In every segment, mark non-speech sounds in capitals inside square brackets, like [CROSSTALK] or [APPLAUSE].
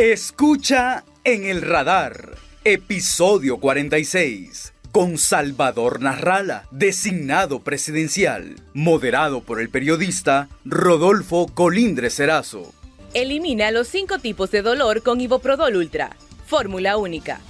Escucha en el radar, episodio 46, con Salvador Narrala, designado presidencial, moderado por el periodista Rodolfo Colindre Serazo. Elimina los cinco tipos de dolor con Iboprodol Ultra, fórmula única.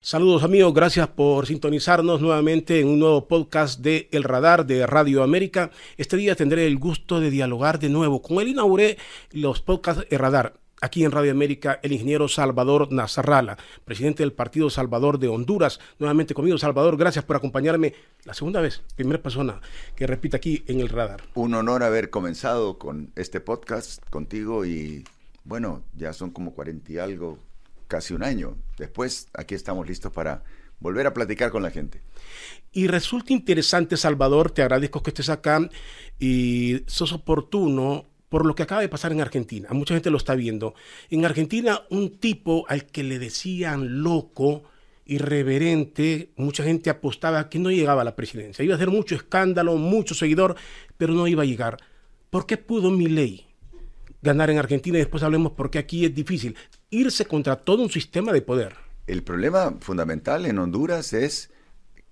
Saludos amigos, gracias por sintonizarnos nuevamente en un nuevo podcast de El Radar de Radio América. Este día tendré el gusto de dialogar de nuevo. Con él inauguré los podcasts El Radar aquí en Radio América el ingeniero Salvador Nazarrala, presidente del Partido Salvador de Honduras. Nuevamente conmigo, Salvador, gracias por acompañarme la segunda vez, primera persona que repite aquí en el radar. Un honor haber comenzado con este podcast contigo y bueno, ya son como cuarenta y algo, casi un año. Después, aquí estamos listos para volver a platicar con la gente. Y resulta interesante, Salvador, te agradezco que estés acá y sos oportuno por lo que acaba de pasar en Argentina. Mucha gente lo está viendo. En Argentina, un tipo al que le decían loco, irreverente, mucha gente apostaba que no llegaba a la presidencia. Iba a hacer mucho escándalo, mucho seguidor, pero no iba a llegar. ¿Por qué pudo mi ley ganar en Argentina? Y después hablemos por qué aquí es difícil irse contra todo un sistema de poder. El problema fundamental en Honduras es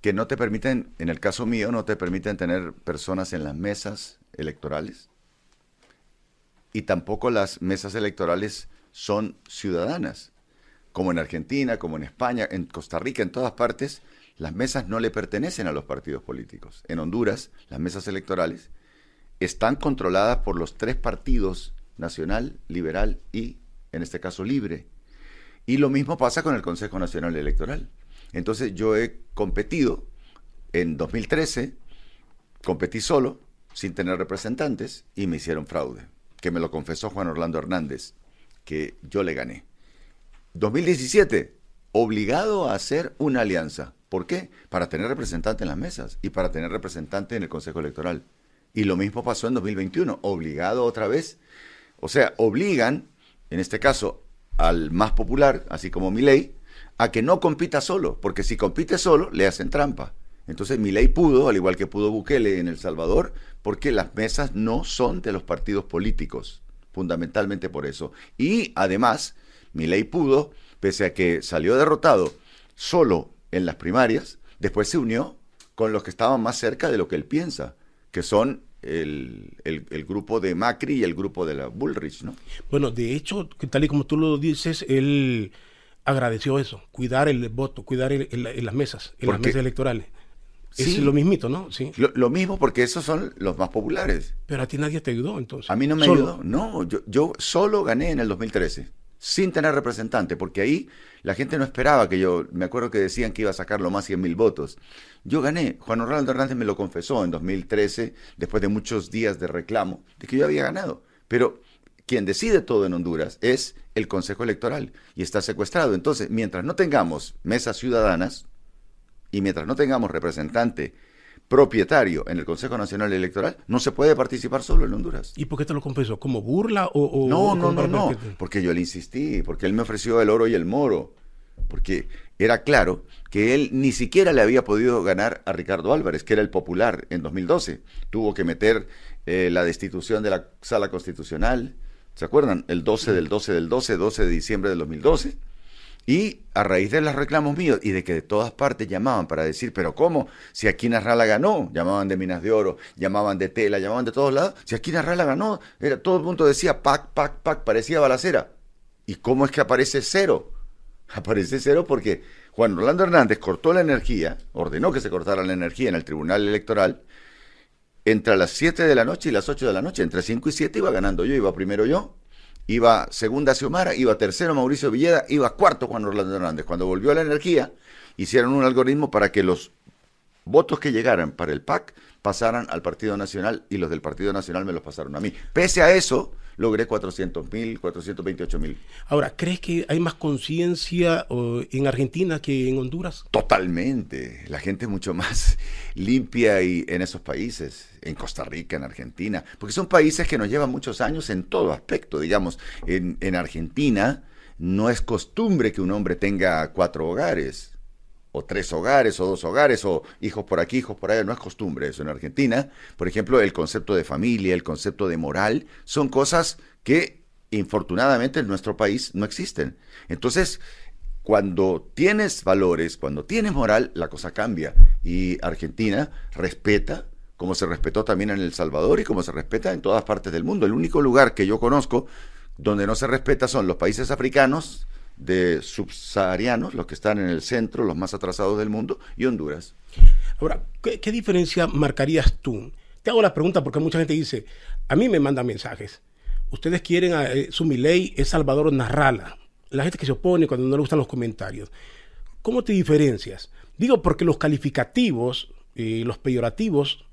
que no te permiten, en el caso mío, no te permiten tener personas en las mesas electorales y tampoco las mesas electorales son ciudadanas. Como en Argentina, como en España, en Costa Rica, en todas partes, las mesas no le pertenecen a los partidos políticos. En Honduras, las mesas electorales están controladas por los tres partidos, nacional, liberal y, en este caso, libre. Y lo mismo pasa con el Consejo Nacional Electoral. Entonces yo he competido en 2013, competí solo, sin tener representantes, y me hicieron fraude que me lo confesó Juan Orlando Hernández, que yo le gané. 2017, obligado a hacer una alianza. ¿Por qué? Para tener representante en las mesas y para tener representante en el Consejo Electoral. Y lo mismo pasó en 2021, obligado otra vez. O sea, obligan, en este caso, al más popular, así como mi ley, a que no compita solo, porque si compite solo, le hacen trampa. Entonces mi ley pudo, al igual que pudo Bukele en El Salvador, porque las mesas no son de los partidos políticos, fundamentalmente por eso. Y además, mi ley pudo, pese a que salió derrotado solo en las primarias, después se unió con los que estaban más cerca de lo que él piensa, que son el, el, grupo de Macri y el grupo de la Bullrich, ¿no? Bueno, de hecho, tal y como tú lo dices, él agradeció eso, cuidar el voto, cuidar el, las mesas, en las mesas electorales. Es lo mismito, ¿no? Sí. Lo, mismo porque esos son los más populares. Pero a ti nadie te ayudó entonces. A mí no me ayudó. No, yo, yo solo gané en el 2013, sin tener representante, porque ahí la gente no esperaba que yo, me acuerdo que decían que iba a sacar lo más 100 mil votos. Yo gané. Juan Orlando Hernández me lo confesó en 2013, después de muchos días de reclamo, de que yo había ganado. Pero quien decide todo en Honduras es el Consejo Electoral y está secuestrado. Entonces, mientras no tengamos mesas ciudadanas, y mientras no tengamos representante propietario en el Consejo Nacional Electoral, no se puede participar solo en Honduras. ¿Y por qué te lo confesó? ¿Como burla o...? no, no, no, no, porque yo le insistí, porque él me ofreció el oro y el moro, porque era claro que él ni siquiera le había podido ganar a Ricardo Álvarez, que era el popular en 2012. Tuvo que meter eh, la destitución de la sala constitucional, ¿se acuerdan? El 12 del 12 del 12, 12 de diciembre del 2012 y a raíz de los reclamos míos y de que de todas partes llamaban para decir, pero ¿cómo? Si aquí Narrala ganó, llamaban de Minas de Oro, llamaban de Tela, llamaban de todos lados, si aquí Narrala ganó, era, todo el mundo decía pac, pac, pac, parecía balacera. ¿Y cómo es que aparece cero? [LAUGHS] Aparece cero porque Juan Orlando Hernández cortó la energía, ordenó que se cortara la energía en el Tribunal Electoral, entre las 7 de la noche y las 8 de la noche, entre 5 y 7 iba ganando yo, iba primero yo, iba segunda Xiomara, iba tercero Mauricio Villeda, iba cuarto Juan Orlando Hernández. Cuando volvió a la energía, hicieron un algoritmo para que los votos que llegaran para el PAC pasaran al Partido Nacional y los del Partido Nacional me los pasaron a mí. Pese a eso, logré 400 mil, 428 mil. Ahora, ¿crees que hay más conciencia en Argentina que en Honduras? Totalmente. La gente es mucho más [LAUGHS] limpia y en esos países, en Costa Rica, en Argentina, porque son países que nos llevan muchos años en todo aspecto. Digamos, en, en Argentina no es costumbre que un hombre tenga cuatro hogares o tres hogares, o dos hogares, o hijos por aquí, hijos por allá, no es costumbre eso en Argentina. Por ejemplo, el concepto de familia, el concepto de moral, son cosas que infortunadamente en nuestro país no existen. Entonces, cuando tienes valores, cuando tienes moral, la cosa cambia. Y Argentina respeta, como se respetó también en El Salvador y como se respeta en todas partes del mundo. El único lugar que yo conozco donde no se respeta son los países africanos de subsaharianos, los que están en el centro, los más atrasados del mundo, y Honduras. Ahora, ¿qué, diferencia marcarías tú? Te hago la pregunta porque mucha gente dice, a mí me mandan mensajes. Ustedes quieren, a, eh, es Salvador Narrala. La gente que se opone cuando no le gustan los comentarios. ¿Cómo te diferencias? Digo porque los calificativos, y los peyorativos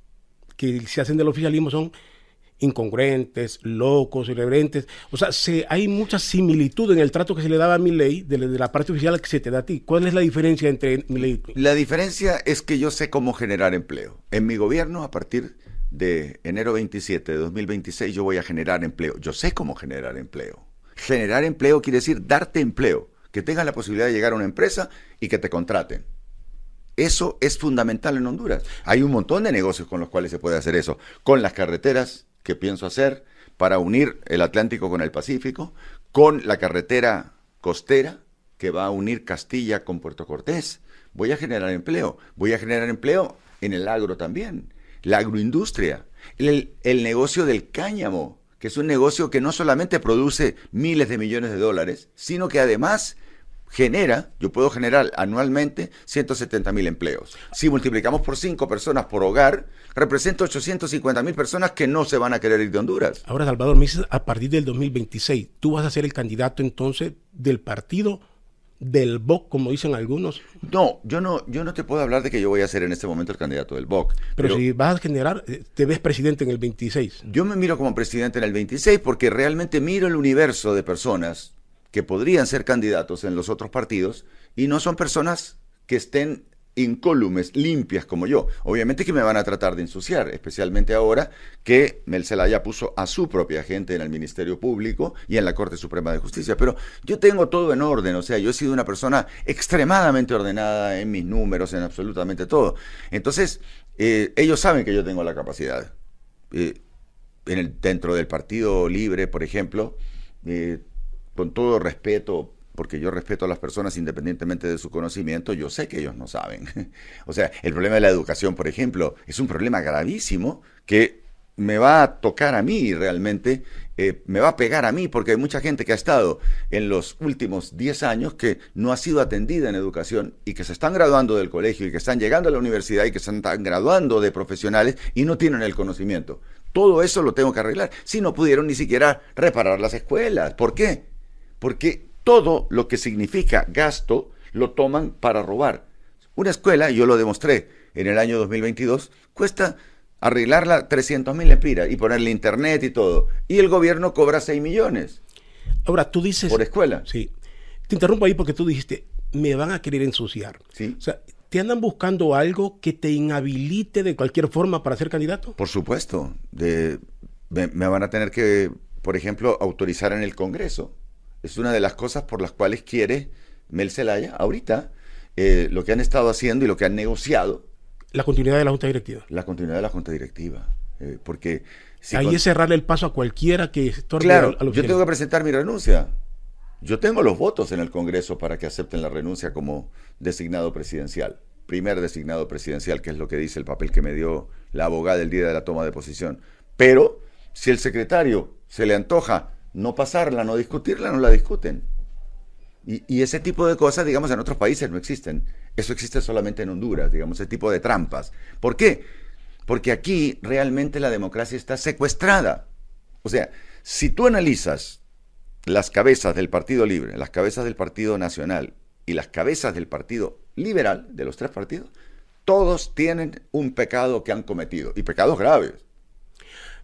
que se hacen del oficialismo son incongruentes, locos, irreverentes. O sea, se, hay mucha similitud en el trato que se le daba a mi ley de, la parte oficial que se te da a ti. ¿Cuál es la diferencia entre mi ley y La diferencia es que yo sé cómo generar empleo. En mi gobierno, a partir de enero 27 de 2026, yo voy a generar empleo. Yo sé cómo generar empleo. Generar empleo quiere decir darte empleo, que tengas la posibilidad de llegar a una empresa y que te contraten. Eso es fundamental en Honduras. Hay un montón de negocios con los cuales se puede hacer eso. Con las carreteras, que pienso hacer para unir el Atlántico con el Pacífico, con la carretera costera que va a unir Castilla con Puerto Cortés. Voy a generar empleo, voy a generar empleo en el agro también, la agroindustria, el, el negocio del cáñamo, que es un negocio que no solamente produce miles de millones de dólares, sino que además genera, yo puedo generar anualmente 170 mil empleos. Si multiplicamos por 5 personas por hogar, representa 850 mil personas que no se van a querer ir de Honduras. Ahora, Salvador, me dices, a partir del 2026, ¿tú vas a ser el candidato entonces del partido del BOC, como dicen algunos? No, yo no, yo no te puedo hablar de que yo voy a ser en este momento el candidato del BOC. Pero, si vas a generar, eh, te ves presidente en el 26. Yo me miro como presidente en el 26 porque realmente miro el universo de personas que podrían ser candidatos en los otros partidos y no son personas que estén incólumes, limpias como yo. Obviamente que me van a tratar de ensuciar, especialmente ahora que Mel Zelaya puso a su propia gente en el Ministerio Público y en la Corte Suprema de Justicia. Pero yo tengo todo en orden, o sea, yo he sido una persona extremadamente ordenada en mis números, en absolutamente todo. Entonces, eh, ellos saben que yo tengo la capacidad. Eh, en el, dentro del Partido Libre, por ejemplo, eh, con todo respeto, porque yo respeto a las personas independientemente de su conocimiento, yo sé que ellos no saben. [LAUGHS] o sea, el problema de la educación, por ejemplo, es un problema gravísimo que me va a tocar a mí realmente, eh, me va a pegar a mí, porque hay mucha gente que ha estado en los últimos 10 años que no ha sido atendida en educación y que se están graduando del colegio y que están llegando a la universidad y que se están graduando de profesionales y no tienen el conocimiento. Todo eso lo tengo que arreglar. Si no pudieron ni siquiera reparar las escuelas. ¿Por qué? Porque todo lo que significa gasto lo toman para robar. Una escuela, yo lo demostré en el año 2022, cuesta arreglarla 300 mil empiras y ponerle internet y todo. Y el gobierno cobra 6 millones. Ahora, tú dices... Por escuela. Sí. Te interrumpo ahí porque tú dijiste, me van a querer ensuciar. Sí. O sea, ¿te andan buscando algo que te inhabilite de cualquier forma para ser candidato? Por supuesto. De, me van a tener que, por ejemplo, autorizar en el Congreso es una de las cosas por las cuales quiere Mel Zelaya ahorita eh, lo que han estado haciendo y lo que han negociado. La continuidad de la Junta Directiva. La continuidad de la Junta Directiva. Eh, porque Ahí es cerrarle el paso a cualquiera que estorbe Claro, yo tengo que presentar mi renuncia. Yo tengo los votos en el Congreso para que acepten la renuncia como designado presidencial. Primer designado presidencial, que es lo que dice el papel que me dio la abogada el día de la toma de posición. Pero si el secretario se le antoja no pasarla, no discutirla, no la discuten. Y, ese tipo de cosas, digamos, en otros países no existen. Eso existe solamente en Honduras, digamos, ese tipo de trampas. ¿Por qué? Porque aquí realmente la democracia está secuestrada. O sea, si tú analizas las cabezas del Partido Libre, las cabezas del Partido Nacional y las cabezas del Partido Liberal, de los tres partidos, todos tienen un pecado que han cometido, y pecados graves.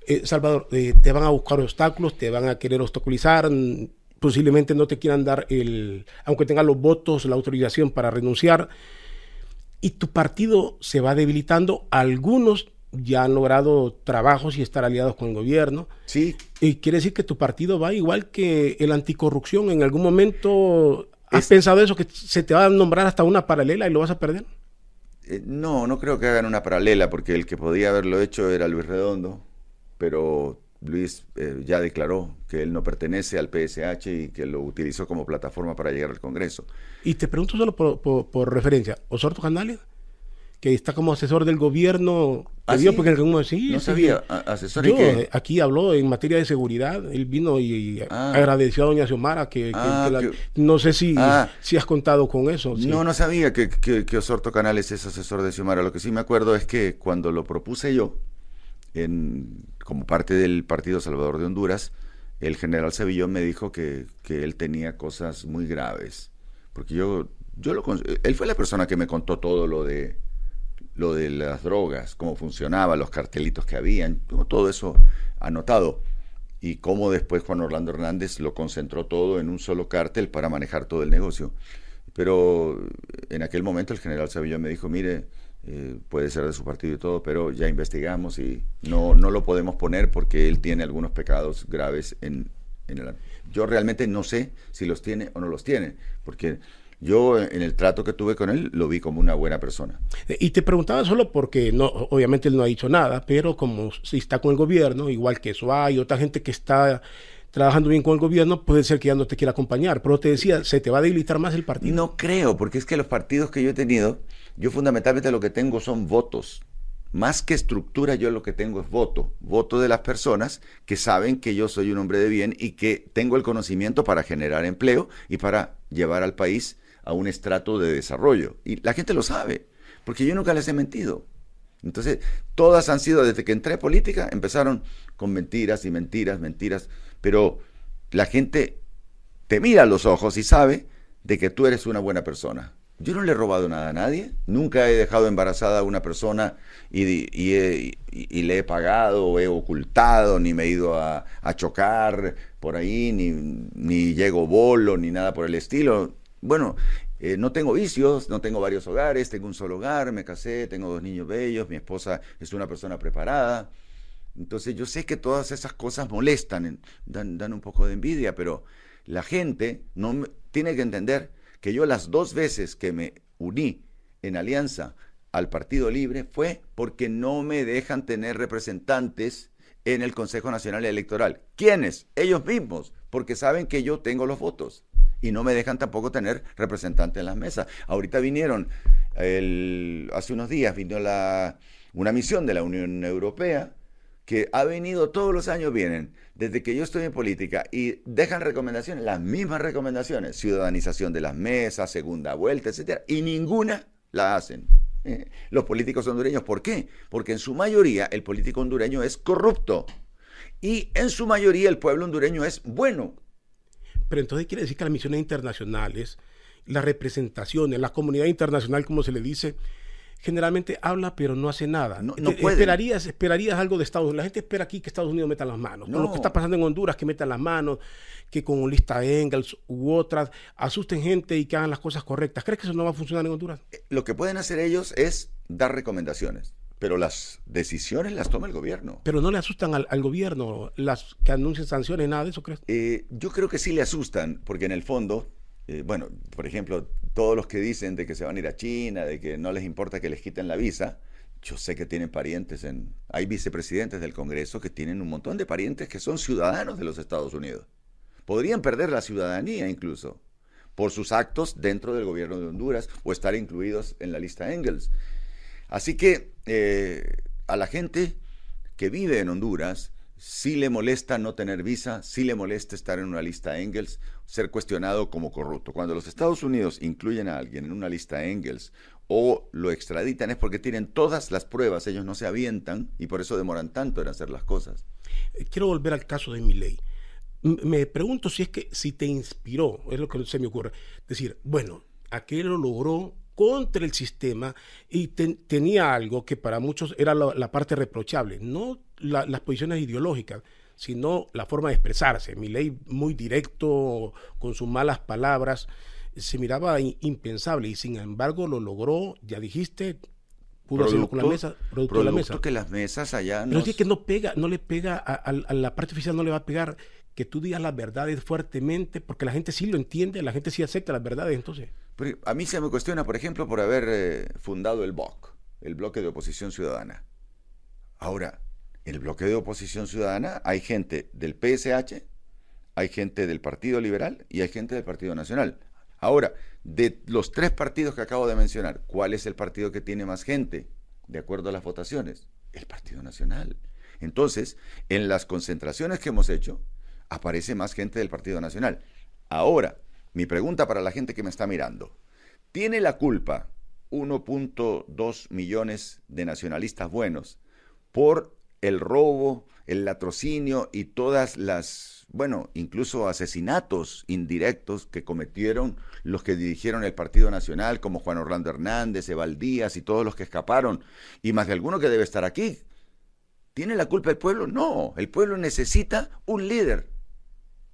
Eh, Salvador, eh, te van a buscar obstáculos, te van a querer obstaculizar, posiblemente no te quieran dar el, aunque tengan los votos, la autorización para renunciar, y tu partido se va debilitando. Algunos ya han logrado trabajos y estar aliados con el gobierno. Sí. Y quiere decir que tu partido va igual que el anticorrupción. En algún momento has pensado eso, que se te va a nombrar hasta una paralela y lo vas a perder. Eh, no, no creo que hagan una paralela, porque el que podía haberlo hecho era Luis Redondo pero Luis eh, ya declaró que él no pertenece al PSH y que lo utilizó como plataforma para llegar al Congreso. Y te pregunto solo por, referencia, ¿Osorto Canales? que está como asesor del gobierno. ¿Ah, sí? Porque sí, no sabía, asesor Yo, aquí habló en materia de seguridad, él vino y, ah. agradeció a doña Xiomara que, ah, no sé si, si has contado con eso. No, no sabía que, que, Osorto Canales es asesor de Xiomara. Lo que sí me acuerdo es que cuando lo propuse yo, como parte del Partido Salvador de Honduras, el general Sevillón me dijo que, que él tenía cosas muy graves. Porque yo, yo lo, él fue la persona que me contó todo lo de lo de las drogas, cómo funcionaba, los cartelitos que habían, todo eso anotado. Y cómo después Juan Orlando Hernández lo concentró todo en un solo cártel para manejar todo el negocio. Pero en aquel momento el general Savillón me dijo, mire, eh, puede ser de su partido y todo, pero ya investigamos y no, no lo podemos poner porque él tiene algunos pecados graves en, en el... Yo realmente no sé si los tiene o no los tiene, porque yo en el trato que tuve con él lo vi como una buena persona. Y te preguntaba solo porque no, obviamente él no ha dicho nada, pero como si está con el gobierno, igual que eso hay otra gente que está trabajando bien con el gobierno, puede ser que ya no te quiera acompañar. Pero te decía, ¿se te va a debilitar más el partido? No creo, porque es que los partidos que yo he tenido, yo fundamentalmente lo que tengo son votos. Más que estructura, yo lo que tengo es voto. Voto de las personas que saben que yo soy un hombre de bien y que tengo el conocimiento para generar empleo y para llevar al país a un estrato de desarrollo. Y la gente lo sabe, porque yo nunca les he mentido. Entonces, todas han sido, desde que entré a política, empezaron con mentiras y mentiras, mentiras, pero la gente te mira a los ojos y sabe de que tú eres una buena persona. Yo no le he robado nada a nadie, nunca he dejado embarazada a una persona y, y, le he pagado o he ocultado, ni me he ido a, a chocar por ahí, ni, ni llego bolo, ni nada por el estilo bueno, eh, no tengo vicios, no tengo varios hogares, tengo un solo hogar, me casé, tengo dos niños bellos, mi esposa es una persona preparada. Entonces yo sé que todas esas cosas molestan, dan, un poco de envidia, pero la gente no tiene que entender que yo las dos veces que me uní en alianza al Partido Libre fue porque no me dejan tener representantes en el Consejo Nacional Electoral. ¿Quiénes? Ellos mismos, porque saben que yo tengo los votos y no me dejan tampoco tener representantes en las mesas. Ahorita vinieron, hace unos días vino la, una misión de la Unión Europea que ha venido todos los años, vienen desde que yo estoy en política y dejan recomendaciones, las mismas recomendaciones, ciudadanización de las mesas, segunda vuelta, etcétera, y ninguna la hacen. Los políticos hondureños, ¿por qué? Porque en su mayoría el político hondureño es corrupto y en su mayoría el pueblo hondureño es bueno. Pero entonces quiere decir que las misiones internacionales, las representaciones, la comunidad internacional, como se le dice, generalmente habla pero no hace nada. No, no esperarías, esperarías algo de Estados Unidos. La gente espera aquí que Estados Unidos meta las manos. No. lo que está pasando en Honduras, que metan las manos, que con lista Engels u otras asusten gente y que hagan las cosas correctas. ¿Crees que eso no va a funcionar en Honduras? Eh, lo que pueden hacer ellos es dar recomendaciones. Pero las decisiones las toma el gobierno. Pero no le asustan al, gobierno las que anuncian sanciones, nada de eso, ¿crees? Eh, yo creo que sí le asustan, porque en el fondo, eh, bueno, por ejemplo, todos los que dicen de que se van a ir a China, de que no les importa que les quiten la visa, yo sé que tienen parientes en... Hay vicepresidentes del Congreso que tienen un montón de parientes que son ciudadanos de los Estados Unidos. Podrían perder la ciudadanía incluso por sus actos dentro del gobierno de Honduras o estar incluidos en la lista Engels. Así que eh, a la gente que vive en Honduras, sí le molesta no tener visa, sí le molesta estar en una lista Engels, ser cuestionado como corrupto. Cuando los Estados Unidos incluyen a alguien en una lista Engels o lo extraditan es porque tienen todas las pruebas, ellos no se avientan y por eso demoran tanto en hacer las cosas. Eh, quiero volver al caso de Miley. Me pregunto si es que si te inspiró, es lo que se me ocurre, decir, bueno, aquel lo logró contra el sistema y tenía algo que para muchos era la, parte reprochable, no las posiciones ideológicas, sino la forma de expresarse. Mi ley muy directo, con sus malas palabras, se miraba impensable y sin embargo lo logró, ya dijiste, pudo hacerlo con la mesa, producto, de la mesa. que las mesas allá no... es que no pega, no le pega a, a, la parte oficial, no le va a pegar que tú digas las verdades fuertemente, porque la gente sí lo entiende, la gente sí acepta las verdades, entonces. a mí se me cuestiona, por ejemplo, por haber eh, fundado el BOC, el Bloque de Oposición Ciudadana. Ahora, el bloque de oposición ciudadana hay gente del PSH, hay gente del Partido Liberal y hay gente del Partido Nacional. Ahora, de los tres partidos que acabo de mencionar, ¿cuál es el partido que tiene más gente de acuerdo a las votaciones? El Partido Nacional. Entonces, en las concentraciones que hemos hecho, aparece más gente del Partido Nacional. Ahora, mi pregunta para la gente que me está mirando, ¿tiene la culpa 1.2 millones de nacionalistas buenos por el robo, el latrocinio y todas las, bueno, incluso asesinatos indirectos que cometieron los que dirigieron el Partido Nacional, como Juan Orlando Hernández, Eval Díaz y todos los que escaparon, y más de alguno que debe estar aquí. ¿Tiene la culpa el pueblo? No, el pueblo necesita un líder.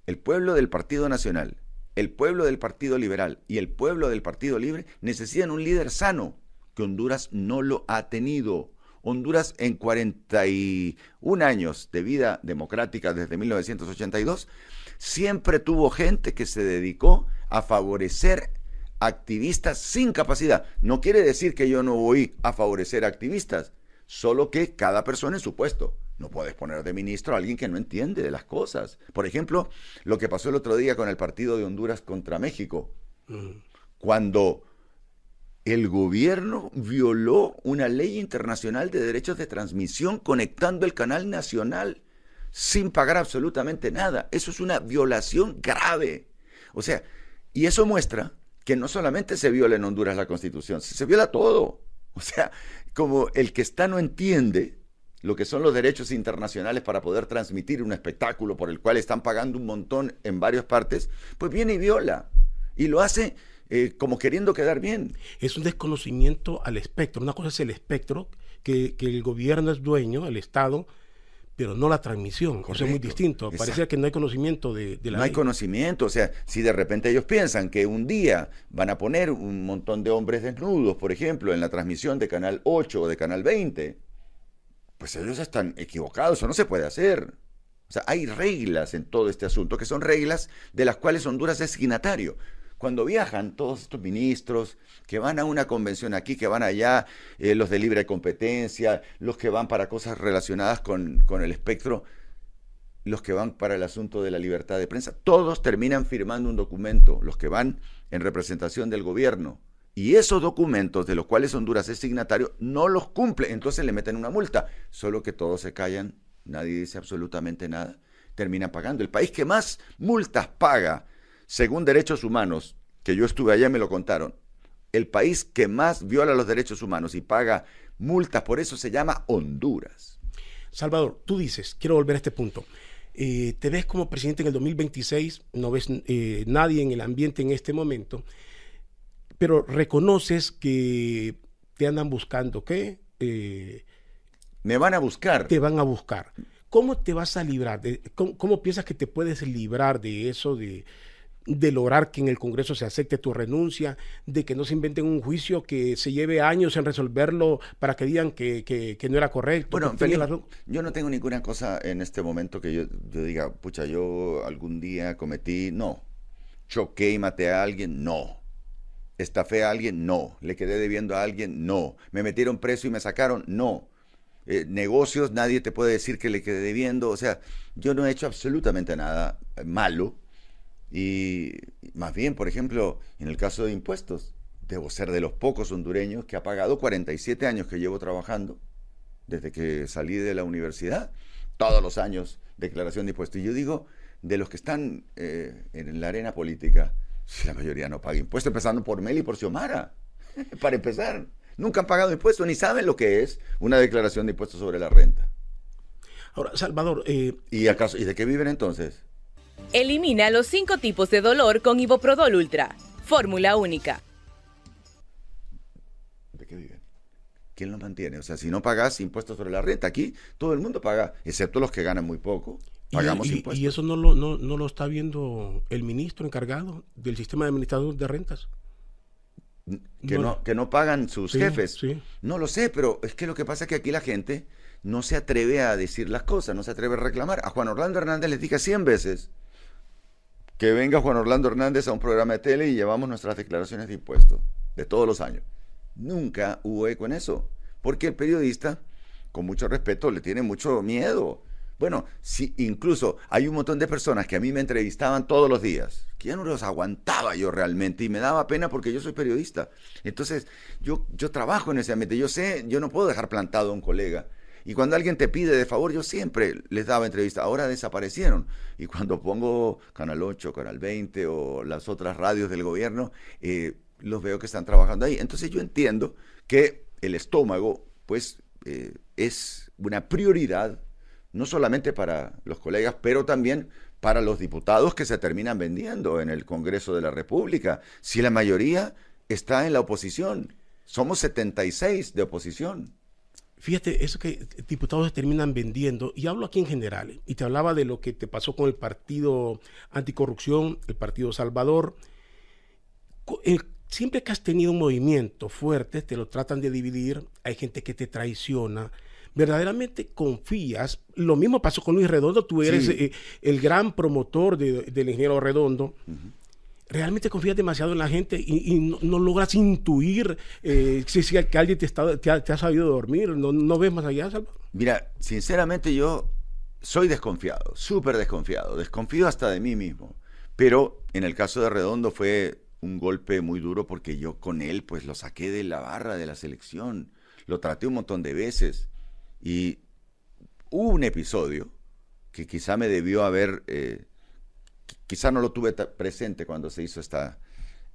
El pueblo del Partido Nacional, el pueblo del Partido Liberal y el pueblo del Partido Libre necesitan un líder sano, que Honduras no lo ha tenido. Honduras en 41 años de vida democrática desde 1982 siempre tuvo gente que se dedicó a favorecer activistas sin capacidad. No quiere decir que yo no voy a favorecer activistas, solo que cada persona en su puesto. No puedes poner de ministro a alguien que no entiende de las cosas. Por ejemplo, lo que pasó el otro día con el partido de Honduras contra México. Mm. Cuando el gobierno violó una ley internacional de derechos de transmisión conectando el canal nacional sin pagar absolutamente nada. Eso es una violación grave. O sea, y eso muestra que no solamente se viola en Honduras la constitución, se viola todo. O sea, como el que está no entiende lo que son los derechos internacionales para poder transmitir un espectáculo por el cual están pagando un montón en varias partes, pues viene y viola. Y lo hace eh, como queriendo quedar bien. Es un desconocimiento al espectro. Una cosa es el espectro, que, el gobierno es dueño, el Estado, pero no la transmisión. Eso es muy distinto. Parece que no hay conocimiento de, la No hay conocimiento. O sea, si de repente ellos piensan que un día van a poner un montón de hombres desnudos, por ejemplo, en la transmisión de Canal 8 o de Canal 20, pues ellos están equivocados. Eso no se puede hacer. O sea, hay reglas en todo este asunto, que son reglas de las cuales Honduras es signatario cuando viajan todos estos ministros que van a una convención aquí, que van allá, eh, los de libre competencia, los que van para cosas relacionadas con, con el espectro, los que van para el asunto de la libertad de prensa, todos terminan firmando un documento, los que van en representación del gobierno. Y esos documentos de los cuales Honduras es signatario no los cumple, entonces le meten una multa, solo que todos se callan, nadie dice absolutamente nada, termina pagando. El país que más multas paga según derechos humanos, que yo estuve allá y me lo contaron, el país que más viola los derechos humanos y paga multas por eso se llama Honduras. Salvador, tú dices, quiero volver a este punto. Eh, te ves como presidente en el 2026, no ves eh, nadie en el ambiente en este momento, pero reconoces que te andan buscando, ¿qué? Eh, Me van a buscar. Te van a buscar. ¿Cómo te vas a librar? De, cómo, piensas que te puedes librar de eso, de, de lograr que en el Congreso se acepte tu renuncia, de que no se inventen un juicio que se lleve años en resolverlo para que digan que, no era correcto. Bueno, yo no tengo ninguna cosa en este momento que yo, yo diga, pucha, yo algún día cometí, no. Choqué y maté a alguien, no. Estafé a alguien, no. Le quedé debiendo a alguien, no. Me metieron preso y me sacaron, no. Eh, negocios, nadie te puede decir que le quedé debiendo. O sea, yo no he hecho absolutamente nada malo y más bien, por ejemplo, en el caso de impuestos, debo ser de los pocos hondureños que ha pagado 47 años que llevo trabajando, desde que salí de la universidad, todos los años declaración de impuestos. Y yo digo, de los que están eh, en la arena política, la mayoría no paga impuestos, empezando por Mel y por Xiomara, [LAUGHS] para empezar. Nunca han pagado impuestos, ni saben lo que es una declaración de impuestos sobre la renta. Ahora, Salvador... Eh, ¿Y, acaso, ¿Y de qué viven entonces? Elimina los cinco tipos de dolor con Iboprodol Ultra. Fórmula única. ¿De qué viven? ¿Quién lo mantiene? O sea, si no pagas impuestos sobre la renta, aquí todo el mundo paga, excepto los que ganan muy poco. Pagamos y, impuestos. ¿Y eso no lo, no, lo está viendo el ministro encargado del sistema de administrador de rentas? Que no, que no pagan sus jefes. No lo sé, pero es que lo que pasa es que aquí la gente no se atreve a decir las cosas, no se atreve a reclamar. A Juan Orlando Hernández les dije 100 veces que venga Juan Orlando Hernández a un programa de tele y llevamos nuestras declaraciones de impuestos de todos los años. Nunca hubo eco en eso, porque el periodista con mucho respeto, le tiene mucho miedo. Bueno, sí, incluso hay un montón de personas que a mí me entrevistaban todos los días, que no los aguantaba yo realmente y me daba pena porque yo soy periodista. Entonces, yo, yo trabajo en ese ambiente, yo sé, yo no puedo dejar plantado a un colega. Y cuando alguien te pide de favor, yo siempre les daba entrevista. Ahora desaparecieron. Y cuando pongo Canal 8, Canal 20 o las otras radios del gobierno, eh, los veo que están trabajando ahí. Entonces yo entiendo que el estómago, pues, eh, es una prioridad no solamente para los colegas, pero también para los diputados que se terminan vendiendo en el Congreso de la República, si la mayoría está en la oposición. Somos 76 de oposición. Fíjate, eso que diputados terminan vendiendo, y hablo aquí en general, y te hablaba de lo que te pasó con el Partido Anticorrupción, el Partido Salvador. siempre que has tenido un movimiento fuerte, te lo tratan de dividir, hay gente que te traiciona, verdaderamente confías. Lo mismo pasó con Luis Redondo, tú eres eh, el gran promotor del ingeniero Redondo. Realmente confías demasiado en la gente y, no, logras intuir eh, si, que alguien te, te, ha, sabido dormir. No, no ves más allá, Salvador. Mira, sinceramente yo soy desconfiado, súper desconfiado. Desconfío hasta de mí mismo. Pero en el caso de Redondo fue un golpe muy duro porque yo con él pues lo saqué de la barra de la selección. Lo traté un montón de veces. Y hubo un episodio que quizá me debió haber, eh, quizá no lo tuve presente cuando se hizo esta,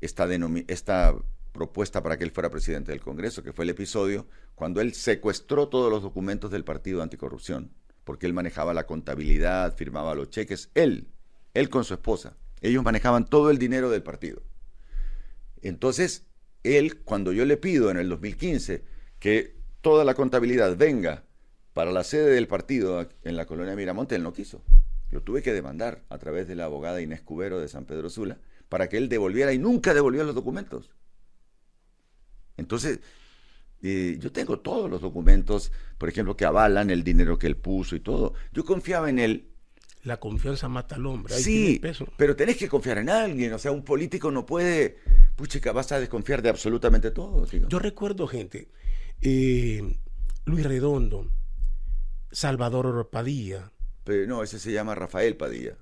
esta, esta propuesta para que él fuera presidente del Congreso, que fue el episodio cuando él secuestró todos los documentos del Partido Anticorrupción, porque él manejaba la contabilidad, firmaba los cheques, él, él con su esposa, ellos manejaban todo el dinero del partido. Entonces, él, cuando yo le pido en el 2015 que toda la contabilidad venga para la sede del partido en la colonia Miramonte, él no quiso. Lo tuve que demandar a través de la abogada Inés Cubero de San Pedro Sula para que él devolviera y nunca devolvió los documentos. Entonces, eh, yo tengo todos los documentos, por ejemplo, que avalan el dinero que él puso y todo. Yo confiaba en él. La confianza mata al hombre. sí, pero tenés que confiar en alguien. O sea, un político no puede, pucha, vas a desconfiar de absolutamente todo. Yo recuerdo gente, eh, Luis Redondo, Salvador Padilla. Pero no, ese se llama Rafael Padilla.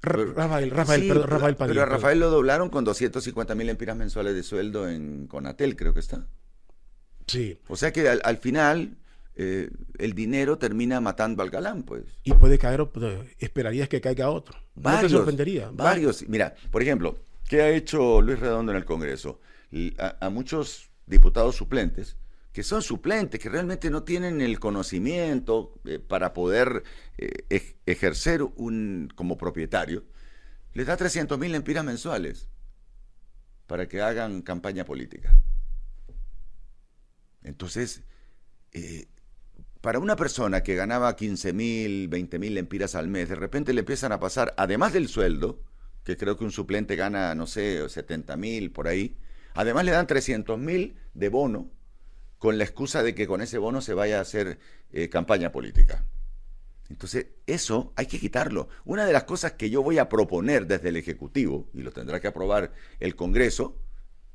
Rafael, Rafael, perdón, Rafael Padilla. Pero a Rafael lo doblaron con 250 mil empiras mensuales de sueldo en Conatel, creo que está. Sí. O sea que al, final eh, el dinero termina matando al galán, pues. Y puede caer, pues, esperarías que caiga otro. Varios, no te sorprendería. Varios. Mira, por ejemplo, ¿qué ha hecho Luis Redondo en el Congreso? a muchos diputados suplentes que son suplentes, que realmente no tienen el conocimiento eh, para poder eh, ejercer un, como propietario, les da 300 mil empiras mensuales para que hagan campaña política. Entonces, eh, para una persona que ganaba 15 mil, 20 mil empiras al mes, de repente le empiezan a pasar, además del sueldo, que creo que un suplente gana, no sé, 70 mil por ahí, además le dan 300 mil de bono con la excusa de que con ese bono se vaya a hacer eh, campaña política. Entonces, eso hay que quitarlo. Una de las cosas que yo voy a proponer desde el Ejecutivo, y lo tendrá que aprobar el Congreso,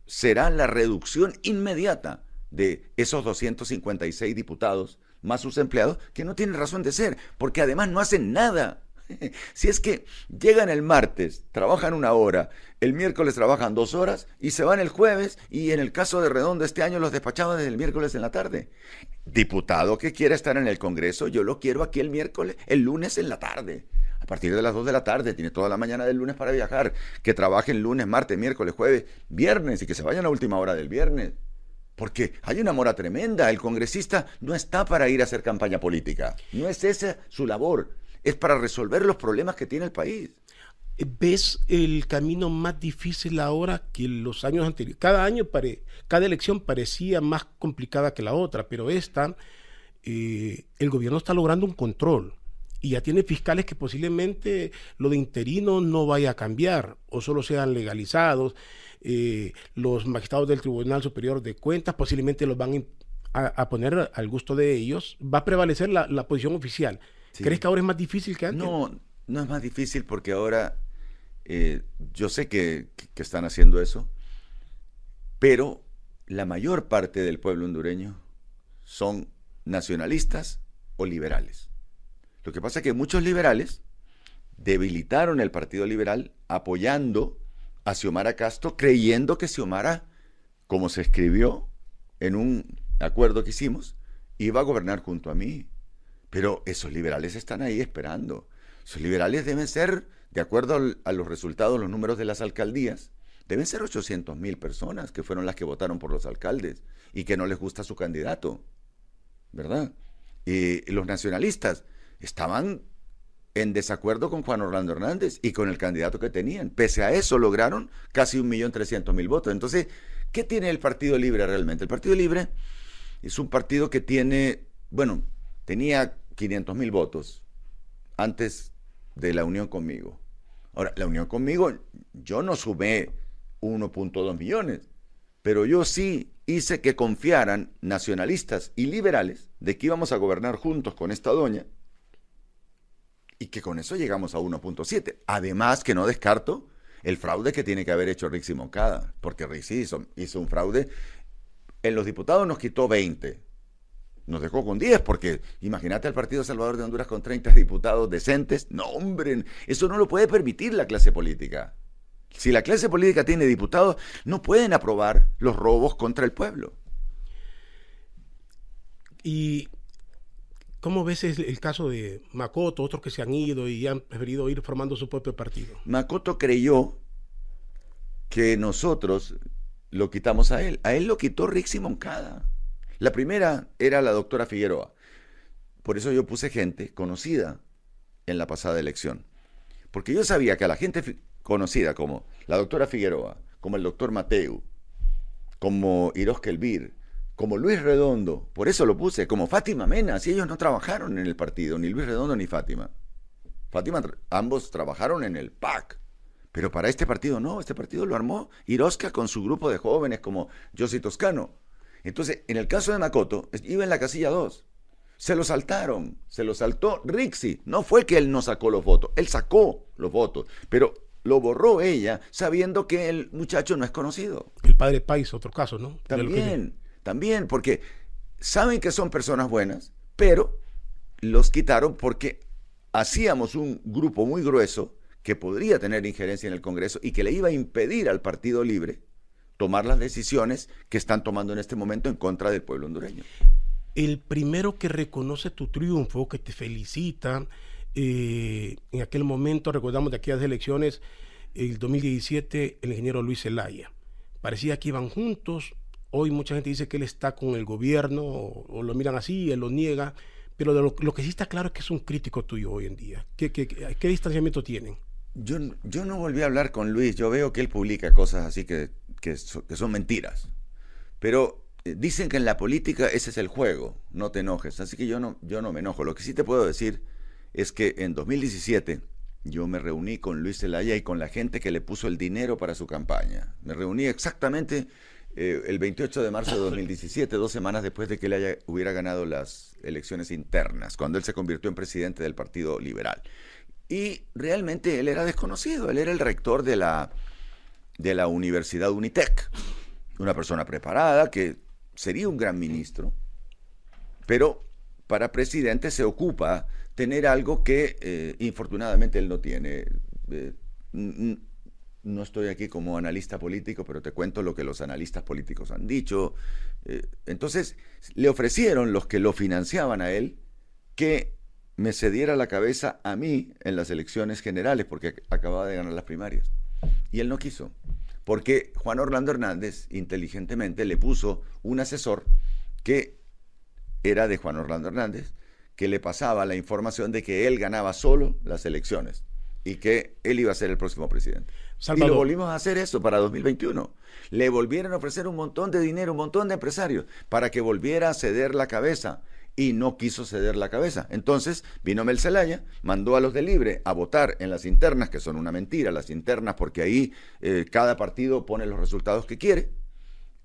será la reducción inmediata de esos 256 diputados más sus empleados que no tienen razón de ser, porque además no hacen nada. [LAUGHS] Si es que llegan el martes, trabajan una hora, el miércoles trabajan dos horas y se van el jueves y en el caso de Redondo este año los despachaban desde el miércoles en la tarde. Diputado que quiera estar en el Congreso, yo lo quiero aquí el miércoles, el lunes en la tarde. A partir de las dos de la tarde, tiene toda la mañana del lunes para viajar. Que trabajen lunes, martes, miércoles, jueves, viernes y que se vayan a última hora del viernes. Porque hay una mora tremenda. El congresista no está para ir a hacer campaña política. No es esa su labor es para resolver los problemas que tiene el país. ¿Ves el camino más difícil ahora que los años anteriores? Cada año, cada elección parecía más complicada que la otra, pero esta, eh, el gobierno está logrando un control y ya tiene fiscales que posiblemente lo de interino no vaya a cambiar o solo sean legalizados. Eh, los magistrados del Tribunal Superior de Cuentas posiblemente los van a, poner al gusto de ellos. Va a prevalecer la posición oficial ¿Crees que ahora es más difícil que antes? No, no es más difícil porque ahora eh, yo sé que, están haciendo eso, pero la mayor parte del pueblo hondureño son nacionalistas o liberales. Lo que pasa es que muchos liberales debilitaron el Partido Liberal apoyando a Xiomara Castro, creyendo que Xiomara, como se escribió en un acuerdo que hicimos, iba a gobernar junto a mí. Pero esos liberales están ahí esperando. Esos liberales deben ser, de acuerdo a los resultados, los números de las alcaldías, deben ser 800 mil personas que fueron las que votaron por los alcaldes y que no les gusta su candidato. ¿Verdad? Y los nacionalistas estaban en desacuerdo con Juan Orlando Hernández y con el candidato que tenían. Pese a eso lograron casi un millón trescientos mil votos. Entonces, ¿qué tiene el Partido Libre realmente? El Partido Libre es un partido que tiene, bueno, tenía 500 mil votos antes de la unión conmigo. Ahora, la unión conmigo, yo no sumé 1.2 millones, pero yo sí hice que confiaran nacionalistas y liberales de que íbamos a gobernar juntos con esta doña y que con eso llegamos a 1.7. Además que no descarto el fraude que tiene que haber hecho Rixi Moncada, porque Rixi hizo, hizo un fraude. En los diputados nos quitó 20, nos dejó con 10, porque imagínate al Partido Salvador de Honduras con 30 diputados decentes. No, hombre, eso no lo puede permitir la clase política. Si la clase política tiene diputados, no pueden aprobar los robos contra el pueblo. Y ¿Cómo ves el, caso de Makoto, otros que se han ido y han preferido ir formando su propio partido? Makoto creyó que nosotros lo quitamos a él. A él lo quitó Rixi Moncada. La primera era la doctora Figueroa. Por eso yo puse gente conocida en la pasada elección. Porque yo sabía que a la gente conocida como la doctora Figueroa, como el doctor Mateu, como Iros Kelvir, como Luis Redondo, por eso lo puse, como Fátima Mena, si ellos no trabajaron en el partido, ni Luis Redondo ni Fátima. Fátima, ambos trabajaron en el PAC, pero para este partido no, este partido lo armó Irosca con su grupo de jóvenes como Josi Toscano. Entonces, en el caso de Makoto, iba en la casilla 2. Se lo saltaron, se lo saltó Rixi. No fue que él no sacó los votos, él sacó los votos, pero lo borró ella sabiendo que el muchacho no es conocido. El padre Pais, otro caso, ¿no? También también, porque saben que son personas buenas, pero los quitaron porque hacíamos un grupo muy grueso que podría tener injerencia en el Congreso y que le iba a impedir al Partido Libre tomar las decisiones que están tomando en este momento en contra del pueblo hondureño. El primero que reconoce tu triunfo, que te felicita, eh, en aquel momento, recordamos de aquellas elecciones, el 2017, el ingeniero Luis Zelaya. Parecía que iban juntos, Hoy mucha gente dice que él está con el gobierno o, lo miran así, él lo niega, pero lo, que sí está claro es que es un crítico tuyo hoy en día. ¿Qué, distanciamiento tienen? Yo, yo no volví a hablar con Luis, yo veo que él publica cosas así que, que, son mentiras, pero eh, dicen que en la política ese es el juego, no te enojes, así que yo no, yo no me enojo. Lo que sí te puedo decir es que en 2017 yo me reuní con Luis Zelaya y con la gente que le puso el dinero para su campaña. Me reuní exactamente eh, el 28 de marzo de 2017, dos semanas después de que él hubiera ganado las elecciones internas, cuando él se convirtió en presidente del Partido Liberal. Y realmente él era desconocido, él era el rector de la, de la Universidad Unitec, una persona preparada que sería un gran ministro, pero para presidente se ocupa tener algo que eh, infortunadamente él no tiene. Eh, no estoy aquí como analista político, pero te cuento lo que los analistas políticos han dicho. Eh, entonces, le ofrecieron los que lo financiaban a él que me cediera la cabeza a mí en las elecciones generales, porque acababa de ganar las primarias. Y él no quiso, porque Juan Orlando Hernández inteligentemente le puso un asesor que era de Juan Orlando Hernández, que le pasaba la información de que él ganaba solo las elecciones y que él iba a ser el próximo presidente. Y lo volvimos a hacer eso para 2021. Le volvieron a ofrecer un montón de dinero, un montón de empresarios, para que volviera a ceder la cabeza. Y no quiso ceder la cabeza. Entonces vino Mel Zelaya, mandó a los de Libre a votar en las internas, que son una mentira, las internas, porque ahí eh, cada partido pone los resultados que quiere.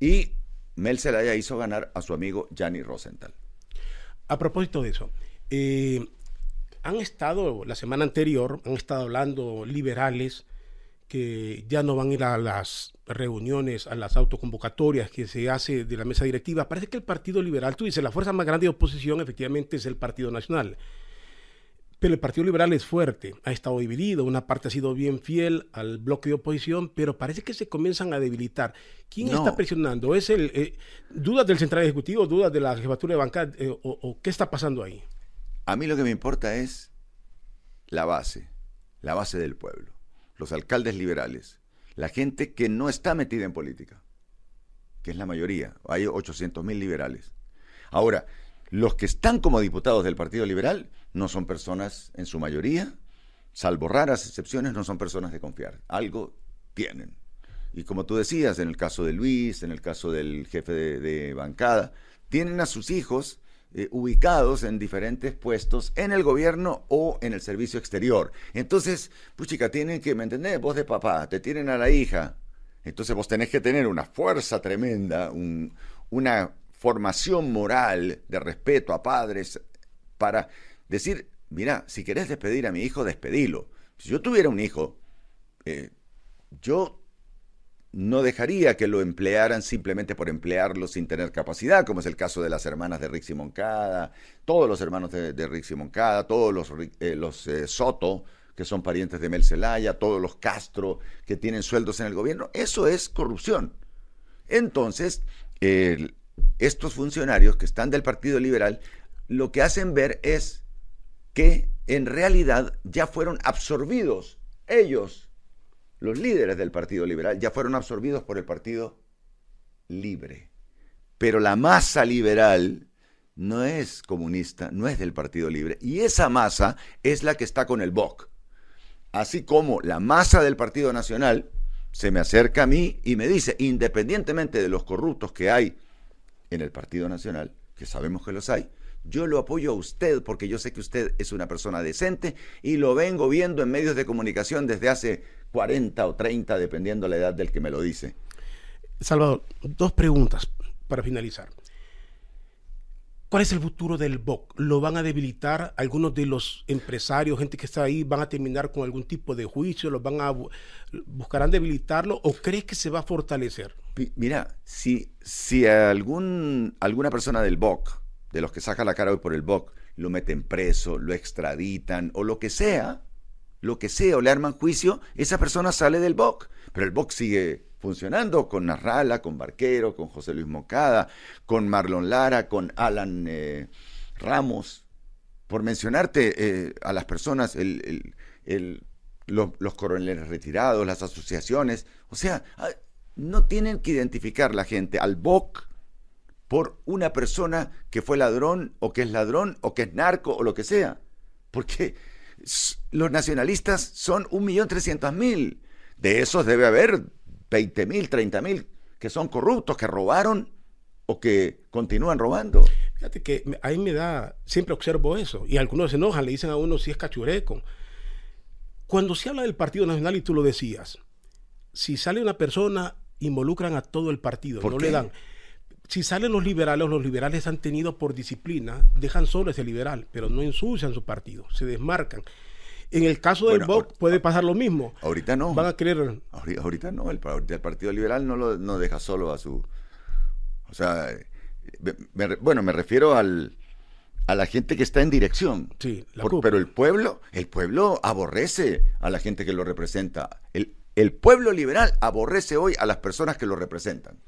Y Mel Zelaya hizo ganar a su amigo Gianni Rosenthal. A propósito de eso, eh, han estado, la semana anterior, han estado hablando liberales que ya no van a ir a las reuniones, a las autoconvocatorias que se hace de la mesa directiva. Parece que el Partido Liberal, tú dices, la fuerza más grande de oposición efectivamente es el Partido Nacional. Pero el Partido Liberal es fuerte, ha estado dividido, una parte ha sido bien fiel al bloque de oposición, pero parece que se comienzan a debilitar. ¿Quién está presionando? ¿Es el eh, dudas del central ejecutivo, dudas de la jefatura de bancada eh, o qué está pasando ahí? A mí lo que me importa es la base, la base del pueblo, los alcaldes liberales, la gente que no está metida en política, que es la mayoría, hay 800 mil liberales. Ahora, los que están como diputados del Partido Liberal no son personas, en su mayoría, salvo raras excepciones, no son personas de confiar. Algo tienen. Y como tú decías, en el caso de Luis, en el caso del jefe de, bancada, tienen a sus hijos eh, ubicados en diferentes puestos en el gobierno o en el servicio exterior. Entonces, puchica, tienen que, ¿me entendés? Vos de papá, te tienen a la hija. Entonces vos tenés que tener una fuerza tremenda, una formación moral de respeto a padres para decir, mira, si querés despedir a mi hijo, despedilo. Si yo tuviera un hijo, eh, yo no dejaría que lo emplearan simplemente por emplearlo sin tener capacidad, como es el caso de las hermanas de Rixi Moncada, todos los hermanos de, de Rixi Moncada, todos los, eh, los eh, Soto, que son parientes de Mel Zelaya, todos los Castro, que tienen sueldos en el gobierno. Eso es corrupción. Entonces, estos funcionarios que están del Partido Liberal, lo que hacen ver es que en realidad ya fueron absorbidos ellos, los líderes del Partido Liberal, ya fueron absorbidos por el Partido Libre. Pero la masa liberal no es comunista, no es del Partido Libre. Y esa masa es la que está con el BOC. Así como la masa del Partido Nacional se me acerca a mí y me dice, independientemente de los corruptos que hay en el Partido Nacional, que sabemos que los hay, yo lo apoyo a usted porque yo sé que usted es una persona decente y lo vengo viendo en medios de comunicación desde hace 40 o 30, dependiendo la edad del que me lo dice. Salvador, dos preguntas para finalizar. ¿Cuál es el futuro del BOC? ¿Lo van a debilitar? ¿Algunos de los empresarios, gente que está ahí, van a terminar con algún tipo de juicio? ¿Los van a buscarán debilitarlo? ¿O crees que se va a fortalecer? Mira, si, si algún, alguna persona del BOC, de los que saca la cara hoy por el BOC, lo meten preso, lo extraditan o lo que sea, lo que sea, o le arman juicio, esa persona sale del BOC. Pero el BOC sigue funcionando con Narrala, con Barquero, con José Luis Mocada, con Marlon Lara, con Alan eh, Ramos. Por mencionarte eh, a las personas, los, los coroneles retirados, las asociaciones. O sea, no tienen que identificar la gente al BOC por una persona que fue ladrón o que es ladrón o que es narco o lo que sea. Porque los nacionalistas son un millón trescientos mil. De esos debe haber veinte mil, treinta mil que son corruptos, que robaron o que continúan robando. Fíjate que ahí me da, siempre observo eso, y algunos se enojan, le dicen a uno si es cachureco. Cuando se habla del Partido Nacional, y tú lo decías, si sale una persona involucran a todo el partido, no le dan. Si salen los liberales, los liberales han tenido por disciplina, dejan solo ese liberal, pero no ensucian su partido, se desmarcan. En el caso del BOC puede pasar lo mismo. Ahorita no. Van a querer. Ahorita, no. El, Partido Liberal no lo no deja solo a su. O sea, bueno, me refiero al, a la gente que está en dirección. Sí, pero el pueblo, el pueblo aborrece a la gente que lo representa. El, el pueblo liberal aborrece hoy a las personas que lo representan.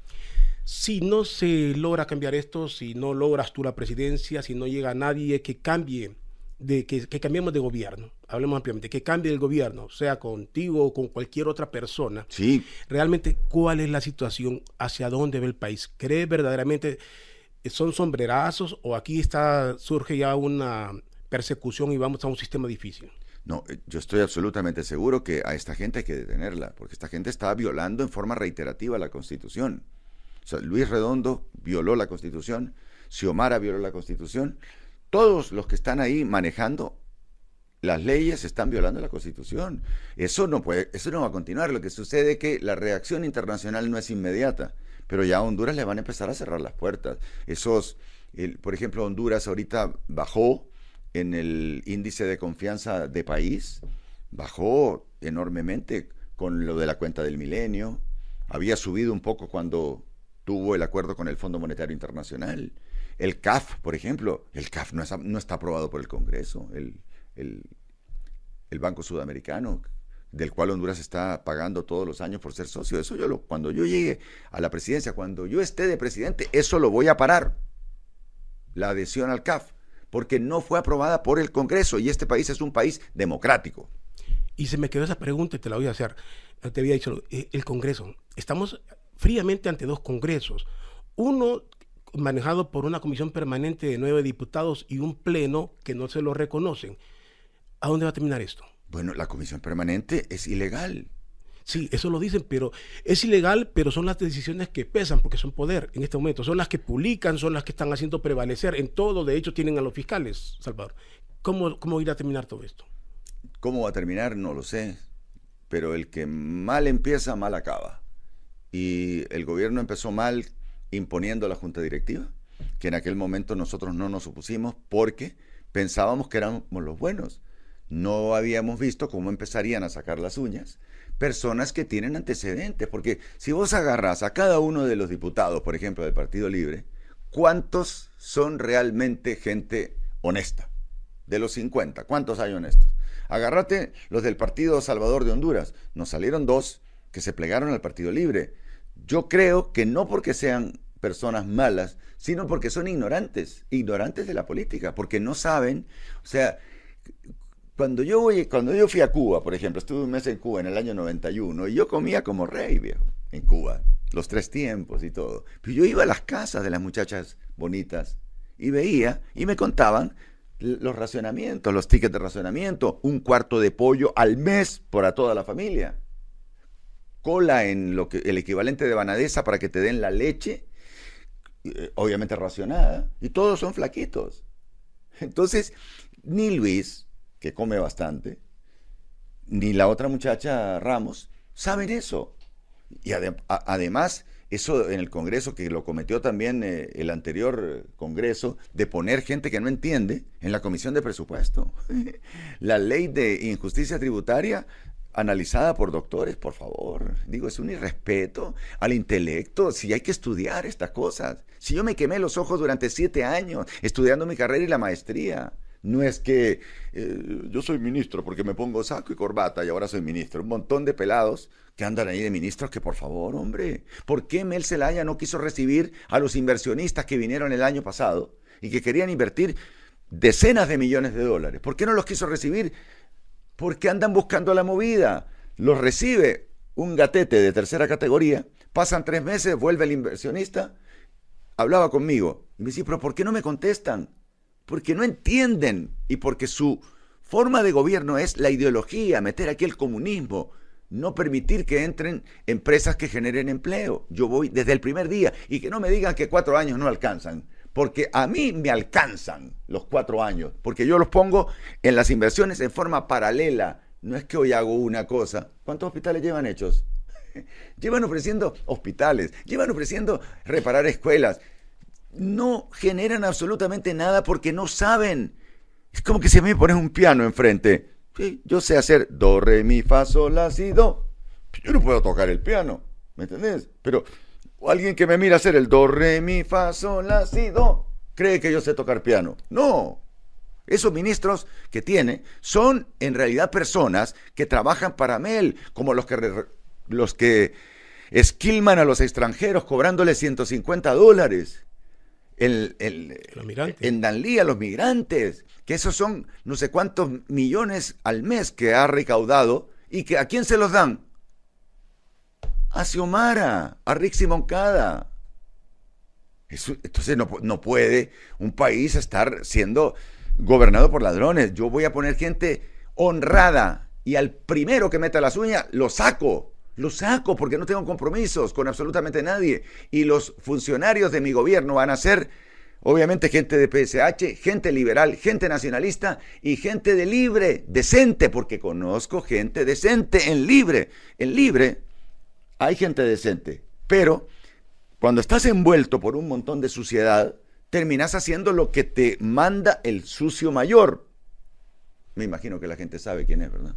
Si no se logra cambiar esto, si no logras tú la presidencia, si no llega nadie que cambie, de que, cambiemos de gobierno, hablemos ampliamente, que cambie el gobierno, sea contigo o con cualquier otra persona, sí. realmente cuál es la situación, hacia dónde ve el país, ¿cree verdaderamente son sombrerazos o aquí está surge ya una persecución y vamos a un sistema difícil? No, eh, yo estoy absolutamente seguro que a esta gente hay que detenerla, porque esta gente está violando en forma reiterativa la Constitución. Luis Redondo violó la Constitución, Xiomara violó la Constitución, todos los que están ahí manejando las leyes están violando la Constitución. Eso no puede, eso no va a continuar. Lo que sucede es que la reacción internacional no es inmediata, pero ya a Honduras le van a empezar a cerrar las puertas. Esos, por ejemplo, Honduras ahorita bajó en el índice de confianza de país, bajó enormemente con lo de la cuenta del milenio, había subido un poco cuando tuvo el acuerdo con el Fondo Monetario Internacional. El CAF, por ejemplo, el CAF no, no está aprobado por el Congreso, el, el, Banco Sudamericano, del cual Honduras está pagando todos los años por ser socio. Eso yo lo, cuando yo llegue a la presidencia, cuando yo esté de presidente, eso lo voy a parar. La adhesión al CAF, porque no fue aprobada por el Congreso y este país es un país democrático. Y se me quedó esa pregunta y te la voy a hacer. Te había dicho, eh, el Congreso. Estamos fríamente ante dos Congresos. Uno manejado por una comisión permanente de nueve diputados y un pleno que no se lo reconocen. ¿A dónde va a terminar esto? Bueno, la comisión permanente es ilegal. Sí, eso lo dicen, pero es ilegal, pero son las decisiones que pesan porque son poder en este momento. Son las que publican, son las que están haciendo prevalecer. En todo, de hecho, tienen a los fiscales, Salvador. ¿Cómo, cómo irá a terminar todo esto? ¿Cómo va a terminar? No lo sé. Pero el que mal empieza, mal acaba. Y el gobierno empezó mal imponiendo la junta directiva, que en aquel momento nosotros no nos opusimos porque pensábamos que éramos los buenos. No habíamos visto cómo empezarían a sacar las uñas personas que tienen antecedentes, porque si vos agarras a cada uno de los diputados, por ejemplo, del Partido Libre, ¿cuántos son realmente gente honesta? De los 50, ¿cuántos hay honestos? Agárrate los del Partido Salvador de Honduras. Nos salieron dos que se plegaron al Partido Libre. Yo creo que no porque sean personas malas, sino porque son ignorantes, ignorantes de la política, porque no saben, o sea, cuando yo voy, cuando yo fui a Cuba, por ejemplo, estuve un mes en Cuba en el año 91 y yo comía como rey, viejo, en Cuba, los tres tiempos y todo. Pero yo iba a las casas de las muchachas bonitas y veía y me contaban los racionamientos, los tickets de racionamiento, un cuarto de pollo al mes para toda la familia. Cola en lo que el equivalente de banadesa para que te den la leche, eh, obviamente racionada, y todos son flaquitos. Entonces, ni Luis, que come bastante, ni la otra muchacha Ramos saben eso. Y además, eso en el Congreso, que lo cometió también eh, el anterior Congreso, de poner gente que no entiende en la Comisión de Presupuesto. [LAUGHS] la ley de injusticia tributaria analizada por doctores, por favor. Digo, es un irrespeto al intelecto. Si hay que estudiar estas cosas. Si yo me quemé los ojos durante siete años estudiando mi carrera y la maestría. No es que eh, yo soy ministro porque me pongo saco y corbata y ahora soy ministro. Un montón de pelados que andan ahí de ministros que por favor, hombre, ¿por qué Mel Zelaya no quiso recibir a los inversionistas que vinieron el año pasado y que querían invertir decenas de millones de dólares? ¿Por qué no los quiso recibir? Porque andan buscando la movida. Los recibe un gatete de tercera categoría, pasan tres meses, vuelve el inversionista, hablaba conmigo y me dice, pero ¿por qué no me contestan? porque no entienden y porque su forma de gobierno es la ideología, meter aquí el comunismo, no permitir que entren empresas que generen empleo. Yo voy desde el primer día y que no me digan que cuatro años no alcanzan, porque a mí me alcanzan los cuatro años, porque yo los pongo en las inversiones en forma paralela. No es que hoy hago una cosa. ¿Cuántos hospitales llevan hechos? [LAUGHS] llevan ofreciendo hospitales, llevan ofreciendo reparar escuelas, no generan absolutamente nada porque no saben. Es como que si a mí me pones un piano enfrente. Sí, yo sé hacer do, re, mi, fa, sol, la, si, do. Yo no puedo tocar el piano, ¿me entendés? Pero alguien que me mira hacer el do, re, mi, fa, sol, la, si, do, cree que yo sé tocar piano. No. Esos ministros que tiene son en realidad personas que trabajan para Mel, como los que, los que esquilman a los extranjeros cobrándoles 150 dólares en Danlí a los migrantes, que esos son no sé cuántos millones al mes que ha recaudado y que a quién se los dan? A Xiomara, a Rixi Moncada. entonces no, no puede un país estar siendo gobernado por ladrones. Yo voy a poner gente honrada y al primero que meta las uñas lo saco. Lo saco porque no tengo compromisos con absolutamente nadie. Y los funcionarios de mi gobierno van a ser, obviamente, gente de PSH, gente liberal, gente nacionalista y gente de libre, decente, porque conozco gente decente en libre. En libre hay gente decente. Pero cuando estás envuelto por un montón de suciedad, terminas haciendo lo que te manda el sucio mayor. Me imagino que la gente sabe quién es, ¿verdad?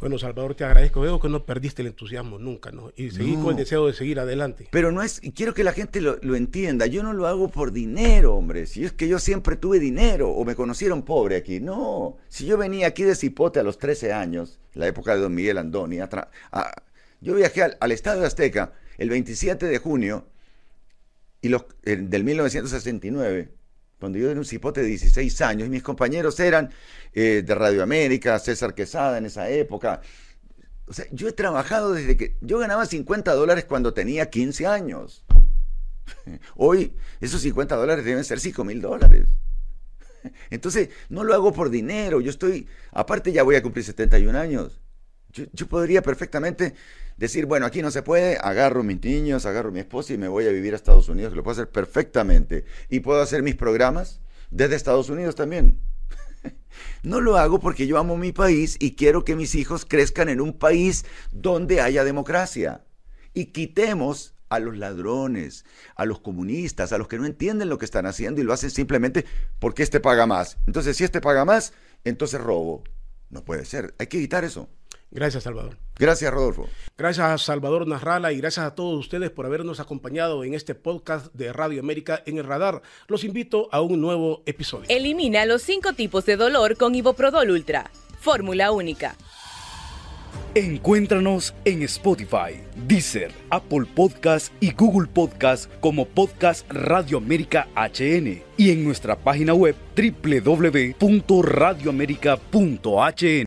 Bueno, Salvador, te agradezco. Veo que no perdiste el entusiasmo nunca, ¿no? Y seguí con el deseo de seguir adelante. Pero no es, y quiero que la gente lo, lo, entienda, yo no lo hago por dinero, hombre. Si es que yo siempre tuve dinero o me conocieron pobre aquí. No, si yo venía aquí de Cipote a los 13 años, la época de don Miguel Andoni, a, a, yo viajé al, al Estadio Azteca el 27 de junio y los, el, del 1969 cuando yo era un cipote de 16 años, y mis compañeros eran eh, de Radio América, César Quesada en esa época. O sea, yo he trabajado desde que yo ganaba 50 dólares cuando tenía 15 años. [LAUGHS] Hoy esos 50 dólares deben ser 5 mil dólares. [LAUGHS] Entonces, no lo hago por dinero. Yo estoy, aparte ya voy a cumplir 71 años. Yo, podría perfectamente decir, bueno, aquí no se puede, agarro mis niños, agarro mi esposa y me voy a vivir a Estados Unidos, lo puedo hacer perfectamente. Y puedo hacer mis programas desde Estados Unidos también. [LAUGHS] No lo hago porque yo amo mi país y quiero que mis hijos crezcan en un país donde haya democracia. Y quitemos a los ladrones, a los comunistas, a los que no entienden lo que están haciendo y lo hacen simplemente porque este paga más. Entonces, si este paga más, entonces robo. No puede ser. Hay que evitar eso. Gracias, Salvador. Gracias, Rodolfo. Gracias a Salvador Narrala y gracias a todos ustedes por habernos acompañado en este podcast de Radio América en el Radar. Los invito a un nuevo episodio. Elimina los cinco tipos de dolor con Iboprodol Ultra. Fórmula única. Encuéntranos en Spotify, Deezer, Apple Podcast y Google Podcast como Podcast Radio América HN y en nuestra página web www.radioamerica.hn.